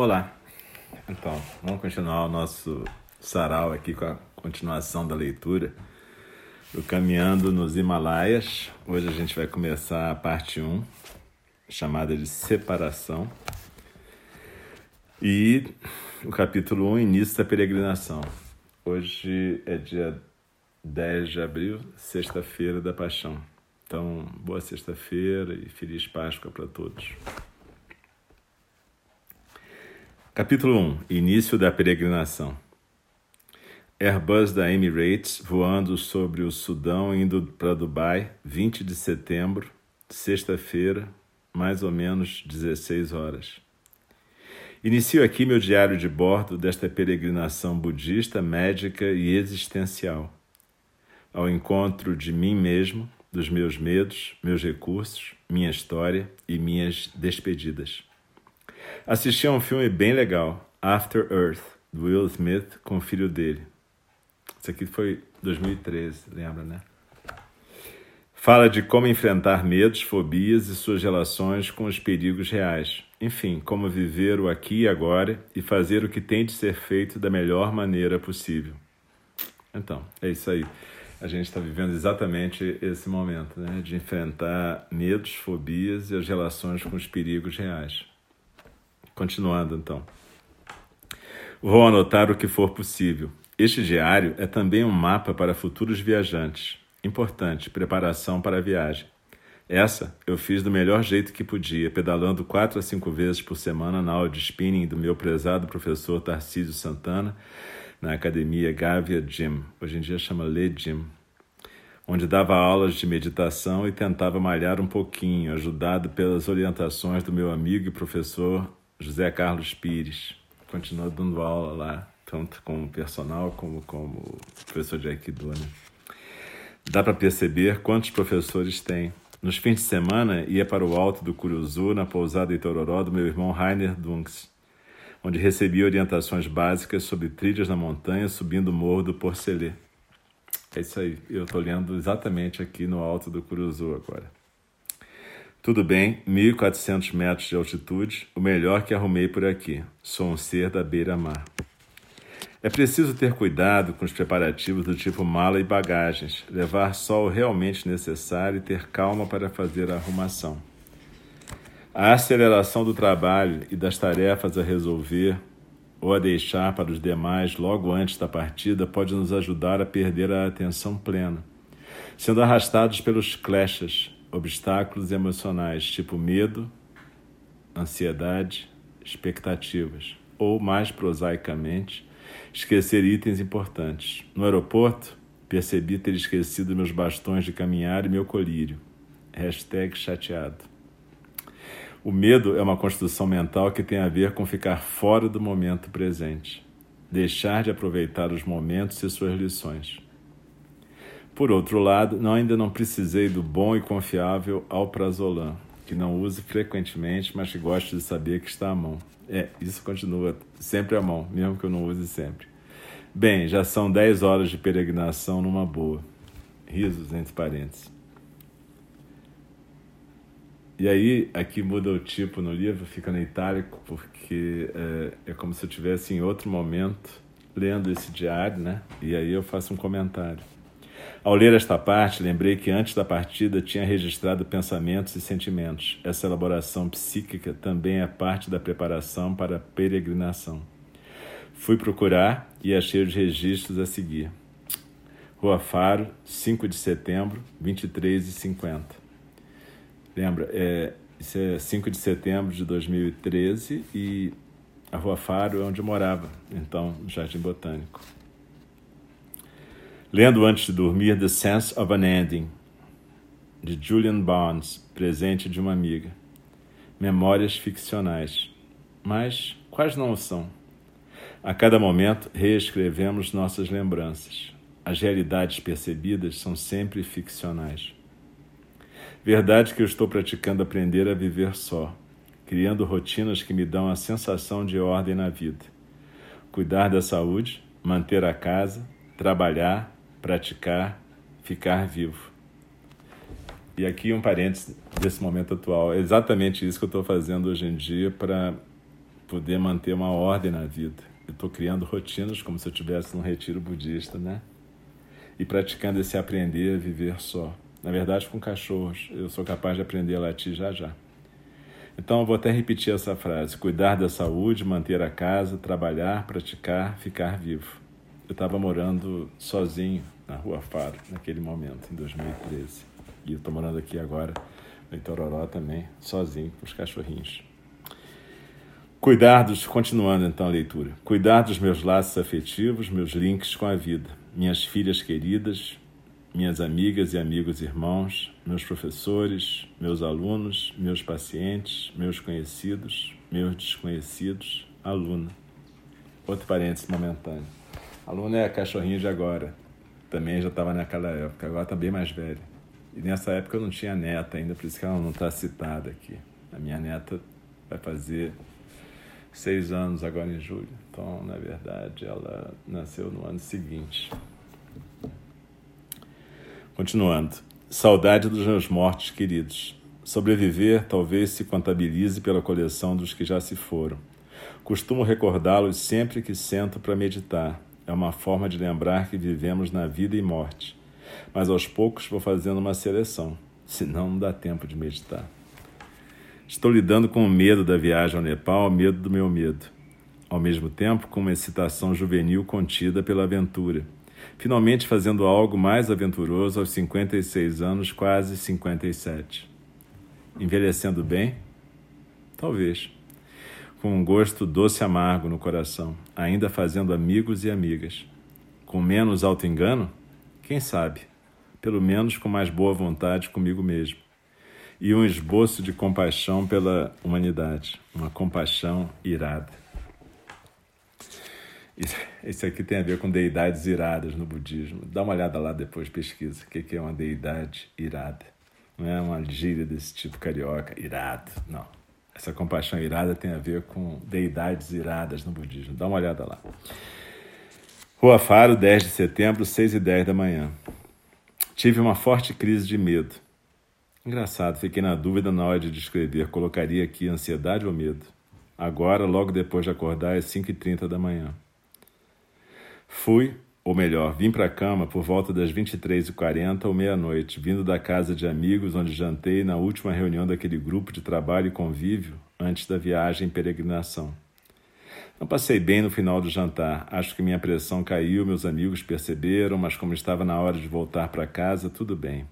Olá. Então, vamos continuar o nosso sarau aqui com a continuação da leitura do Caminhando nos Himalaias. Hoje a gente vai começar a parte 1, chamada de Separação. E o capítulo 1, Início da Peregrinação. Hoje é dia 10 de abril, sexta-feira da Paixão. Então, boa sexta-feira e feliz Páscoa para todos. Capítulo 1 Início da peregrinação. Airbus da Emirates voando sobre o Sudão indo para Dubai, 20 de setembro, sexta-feira, mais ou menos 16 horas. Inicio aqui meu diário de bordo desta peregrinação budista, médica e existencial, ao encontro de mim mesmo, dos meus medos, meus recursos, minha história e minhas despedidas. Assisti a um filme bem legal, After Earth, do Will Smith com o filho dele. Isso aqui foi 2013, lembra, né? Fala de como enfrentar medos, fobias e suas relações com os perigos reais. Enfim, como viver o aqui e agora e fazer o que tem de ser feito da melhor maneira possível. Então, é isso aí. A gente está vivendo exatamente esse momento, né? De enfrentar medos, fobias e as relações com os perigos reais. Continuando, então. Vou anotar o que for possível. Este diário é também um mapa para futuros viajantes. Importante, preparação para a viagem. Essa eu fiz do melhor jeito que podia, pedalando quatro a cinco vezes por semana na aula de spinning do meu prezado professor Tarcísio Santana, na academia Gavia Gym, hoje em dia chama Le Gym, onde dava aulas de meditação e tentava malhar um pouquinho, ajudado pelas orientações do meu amigo e professor José Carlos Pires. Continua dando aula lá, tanto como personal como como professor de Aikido. Né? Dá para perceber quantos professores tem. Nos fins de semana, ia para o alto do Curuzu, na pousada Itororó do meu irmão Rainer Dunks, onde recebia orientações básicas sobre trilhas na montanha, subindo o morro do Porcelê. É isso aí, eu estou lendo exatamente aqui no alto do Curuzu agora. Tudo bem, 1.400 metros de altitude, o melhor que arrumei por aqui. Sou um ser da beira-mar. É preciso ter cuidado com os preparativos do tipo mala e bagagens, levar só o realmente necessário e ter calma para fazer a arrumação. A aceleração do trabalho e das tarefas a resolver ou a deixar para os demais logo antes da partida pode nos ajudar a perder a atenção plena, sendo arrastados pelos clashes, obstáculos emocionais tipo medo, ansiedade, expectativas, ou mais prosaicamente, esquecer itens importantes. No aeroporto, percebi ter esquecido meus bastões de caminhar e meu colírio. Hashtag chateado. O medo é uma construção mental que tem a ver com ficar fora do momento presente, deixar de aproveitar os momentos e suas lições. Por outro lado, não, ainda não precisei do bom e confiável alprazolam, que não uso frequentemente, mas que gosto de saber que está à mão. É, isso continua sempre à mão, mesmo que eu não use sempre. Bem, já são 10 horas de peregrinação numa boa. Risos entre parênteses. E aí, aqui muda o tipo no livro, fica no itálico, porque é, é como se eu estivesse em outro momento lendo esse diário, né? E aí eu faço um comentário. Ao ler esta parte, lembrei que antes da partida tinha registrado pensamentos e sentimentos. Essa elaboração psíquica também é parte da preparação para a peregrinação. Fui procurar e achei os registros a seguir. Rua Faro, 5 de setembro, 23 e 50. Lembra, é, isso é 5 de setembro de 2013 e a Rua Faro é onde eu morava, então, Jardim Botânico. Lendo antes de dormir The Sense of an Ending, de Julian Barnes, presente de uma amiga. Memórias ficcionais. Mas quais não são? A cada momento reescrevemos nossas lembranças. As realidades percebidas são sempre ficcionais. Verdade que eu estou praticando aprender a viver só, criando rotinas que me dão a sensação de ordem na vida. Cuidar da saúde, manter a casa, trabalhar, praticar, ficar vivo. E aqui um parênteses desse momento atual. É exatamente isso que eu estou fazendo hoje em dia para poder manter uma ordem na vida. Eu estou criando rotinas como se eu estivesse num retiro budista, né? E praticando esse aprender a viver só. Na verdade, com cachorros, eu sou capaz de aprender a latir já já. Então, eu vou até repetir essa frase: cuidar da saúde, manter a casa, trabalhar, praticar, ficar vivo. Eu estava morando sozinho na Rua Faro, naquele momento, em 2013. E eu estou morando aqui agora, no Itororó também, sozinho, com os cachorrinhos. Cuidar dos, continuando então a leitura, cuidar dos meus laços afetivos, meus links com a vida, minhas filhas queridas, minhas amigas e amigos irmãos, meus professores, meus alunos, meus pacientes, meus conhecidos, meus desconhecidos, aluna. Outro parênteses momentâneo. Aluna é a cachorrinha de agora. Também já estava naquela época, agora está bem mais velha. E nessa época eu não tinha neta ainda, por isso que ela não está citada aqui. A minha neta vai fazer seis anos agora em julho. Então, na verdade, ela nasceu no ano seguinte. Continuando. Saudade dos meus mortos queridos. Sobreviver talvez se contabilize pela coleção dos que já se foram. Costumo recordá-los sempre que sento para meditar. É uma forma de lembrar que vivemos na vida e morte. Mas aos poucos vou fazendo uma seleção, senão não dá tempo de meditar. Estou lidando com o medo da viagem ao Nepal, o medo do meu medo. Ao mesmo tempo, com uma excitação juvenil contida pela aventura. Finalmente fazendo algo mais aventuroso aos 56 anos, quase 57. Envelhecendo bem? Talvez. Com um gosto doce amargo no coração, ainda fazendo amigos e amigas. Com menos auto-engano? Quem sabe? Pelo menos com mais boa vontade comigo mesmo e um esboço de compaixão pela humanidade, uma compaixão irada. Isso aqui tem a ver com deidades iradas no budismo. Dá uma olhada lá depois, pesquisa. O que é uma deidade irada? Não é uma gíria desse tipo carioca, irado. Não. Essa compaixão irada tem a ver com deidades iradas no budismo. Dá uma olhada lá. Rua Faro, 10 de setembro, 6 e 10 da manhã. Tive uma forte crise de medo. Engraçado, fiquei na dúvida na hora de descrever. Colocaria aqui ansiedade ou medo? Agora, logo depois de acordar, é 5h30 da manhã. Fui, ou melhor, vim para a cama por volta das 23h40 ou meia-noite, vindo da casa de amigos onde jantei na última reunião daquele grupo de trabalho e convívio antes da viagem em peregrinação. Não passei bem no final do jantar. Acho que minha pressão caiu, meus amigos perceberam, mas como estava na hora de voltar para casa, tudo bem.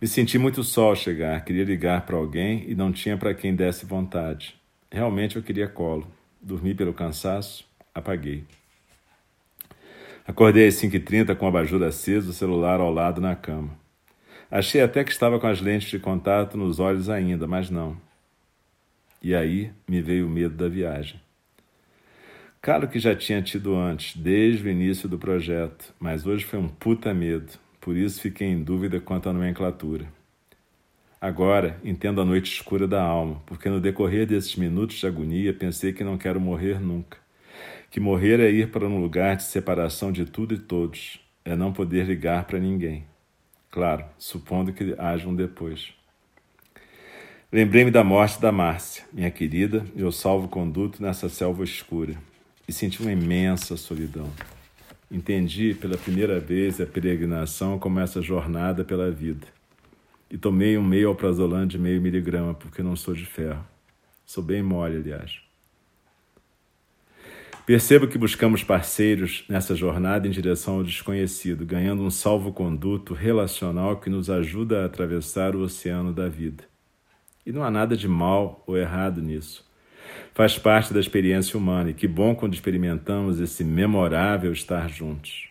Me senti muito só ao chegar, queria ligar para alguém e não tinha para quem desse vontade. Realmente eu queria colo. Dormi pelo cansaço, apaguei. Acordei às 5h30 com o abajur aceso, o celular ao lado na cama. Achei até que estava com as lentes de contato nos olhos ainda, mas não. E aí me veio o medo da viagem. Claro que já tinha tido antes, desde o início do projeto, mas hoje foi um puta medo por isso fiquei em dúvida quanto à nomenclatura. Agora entendo a noite escura da alma, porque no decorrer desses minutos de agonia pensei que não quero morrer nunca. Que morrer é ir para um lugar de separação de tudo e todos, é não poder ligar para ninguém. Claro, supondo que haja um depois. Lembrei-me da morte da Márcia, minha querida, meu salvo-conduto nessa selva escura, e senti uma imensa solidão. Entendi pela primeira vez a peregrinação como essa jornada pela vida. E tomei um meio alprazolam de meio miligrama, porque não sou de ferro. Sou bem mole, aliás. Percebo que buscamos parceiros nessa jornada em direção ao desconhecido, ganhando um salvo-conduto relacional que nos ajuda a atravessar o oceano da vida. E não há nada de mal ou errado nisso. Faz parte da experiência humana e que bom quando experimentamos esse memorável estar juntos.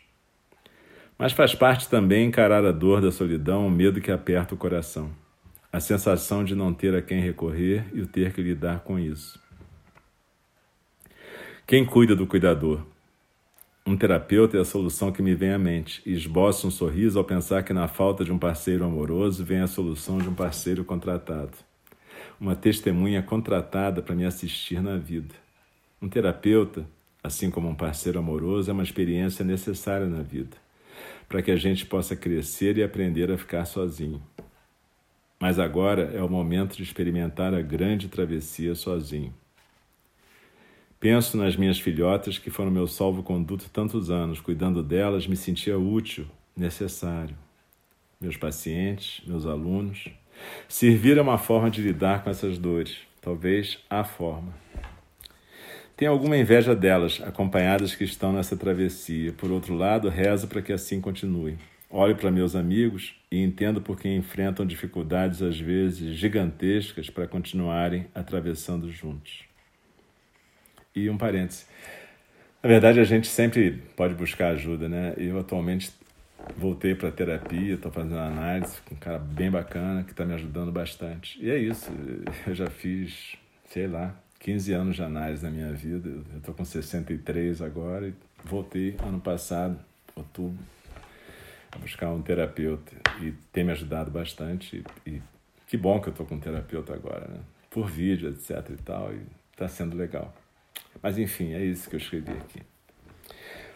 Mas faz parte também encarar a dor da solidão, o medo que aperta o coração, a sensação de não ter a quem recorrer e o ter que lidar com isso. Quem cuida do cuidador? Um terapeuta é a solução que me vem à mente e esboça um sorriso ao pensar que na falta de um parceiro amoroso vem a solução de um parceiro contratado uma testemunha contratada para me assistir na vida. Um terapeuta, assim como um parceiro amoroso, é uma experiência necessária na vida, para que a gente possa crescer e aprender a ficar sozinho. Mas agora é o momento de experimentar a grande travessia sozinho. Penso nas minhas filhotas que foram meu salvo-conduto tantos anos. Cuidando delas, me sentia útil, necessário. Meus pacientes, meus alunos. Servir é uma forma de lidar com essas dores. Talvez a forma. Tenho alguma inveja delas, acompanhadas que estão nessa travessia. Por outro lado, rezo para que assim continue. Olho para meus amigos e entendo por que enfrentam dificuldades às vezes gigantescas para continuarem atravessando juntos. E um parêntese. Na verdade, a gente sempre pode buscar ajuda, né? Eu atualmente voltei para terapia, estou fazendo análise com um cara bem bacana que está me ajudando bastante. E é isso. Eu já fiz, sei lá, 15 anos de análise na minha vida. Eu estou com 63 agora e voltei ano passado, outubro, a buscar um terapeuta. E tem me ajudado bastante. E, e que bom que eu estou com um terapeuta agora, né? Por vídeo, etc e tal. E está sendo legal. Mas enfim, é isso que eu escrevi aqui.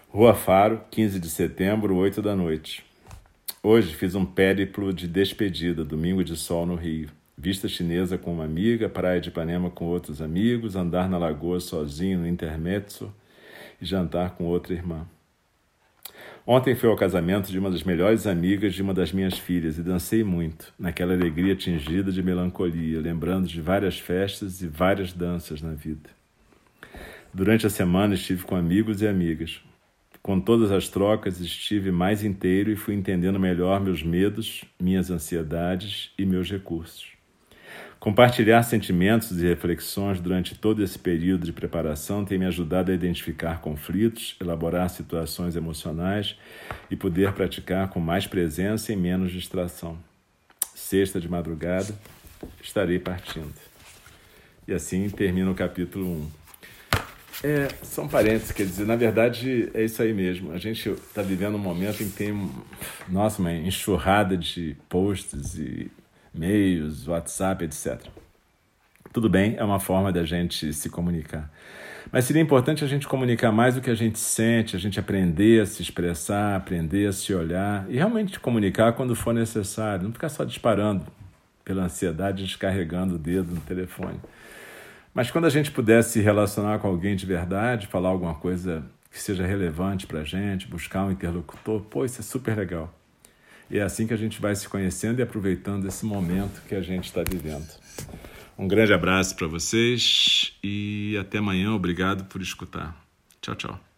Rua Faro, 15 de setembro, 8 da noite. Hoje fiz um périplo de despedida, domingo de sol no Rio vista chinesa com uma amiga, praia de Ipanema com outros amigos, andar na lagoa sozinho no intermezzo e jantar com outra irmã. Ontem fui ao casamento de uma das melhores amigas de uma das minhas filhas e dancei muito, naquela alegria tingida de melancolia, lembrando de várias festas e várias danças na vida. Durante a semana estive com amigos e amigas. Com todas as trocas, estive mais inteiro e fui entendendo melhor meus medos, minhas ansiedades e meus recursos. Compartilhar sentimentos e reflexões durante todo esse período de preparação tem me ajudado a identificar conflitos, elaborar situações emocionais e poder praticar com mais presença e menos distração. Sexta de madrugada, estarei partindo. E assim termina o capítulo 1. É, são parênteses, quer dizer, na verdade é isso aí mesmo. A gente está vivendo um momento em que tem, nossa, uma enxurrada de posts e e-mails, WhatsApp, etc. Tudo bem, é uma forma da gente se comunicar. Mas seria importante a gente comunicar mais o que a gente sente, a gente aprender a se expressar, aprender a se olhar e realmente comunicar quando for necessário, não ficar só disparando pela ansiedade, descarregando o dedo no telefone. Mas quando a gente puder se relacionar com alguém de verdade, falar alguma coisa que seja relevante para a gente, buscar um interlocutor, pô, isso é super legal. E é assim que a gente vai se conhecendo e aproveitando esse momento que a gente está vivendo. Um grande abraço para vocês e até amanhã. Obrigado por escutar. Tchau, tchau.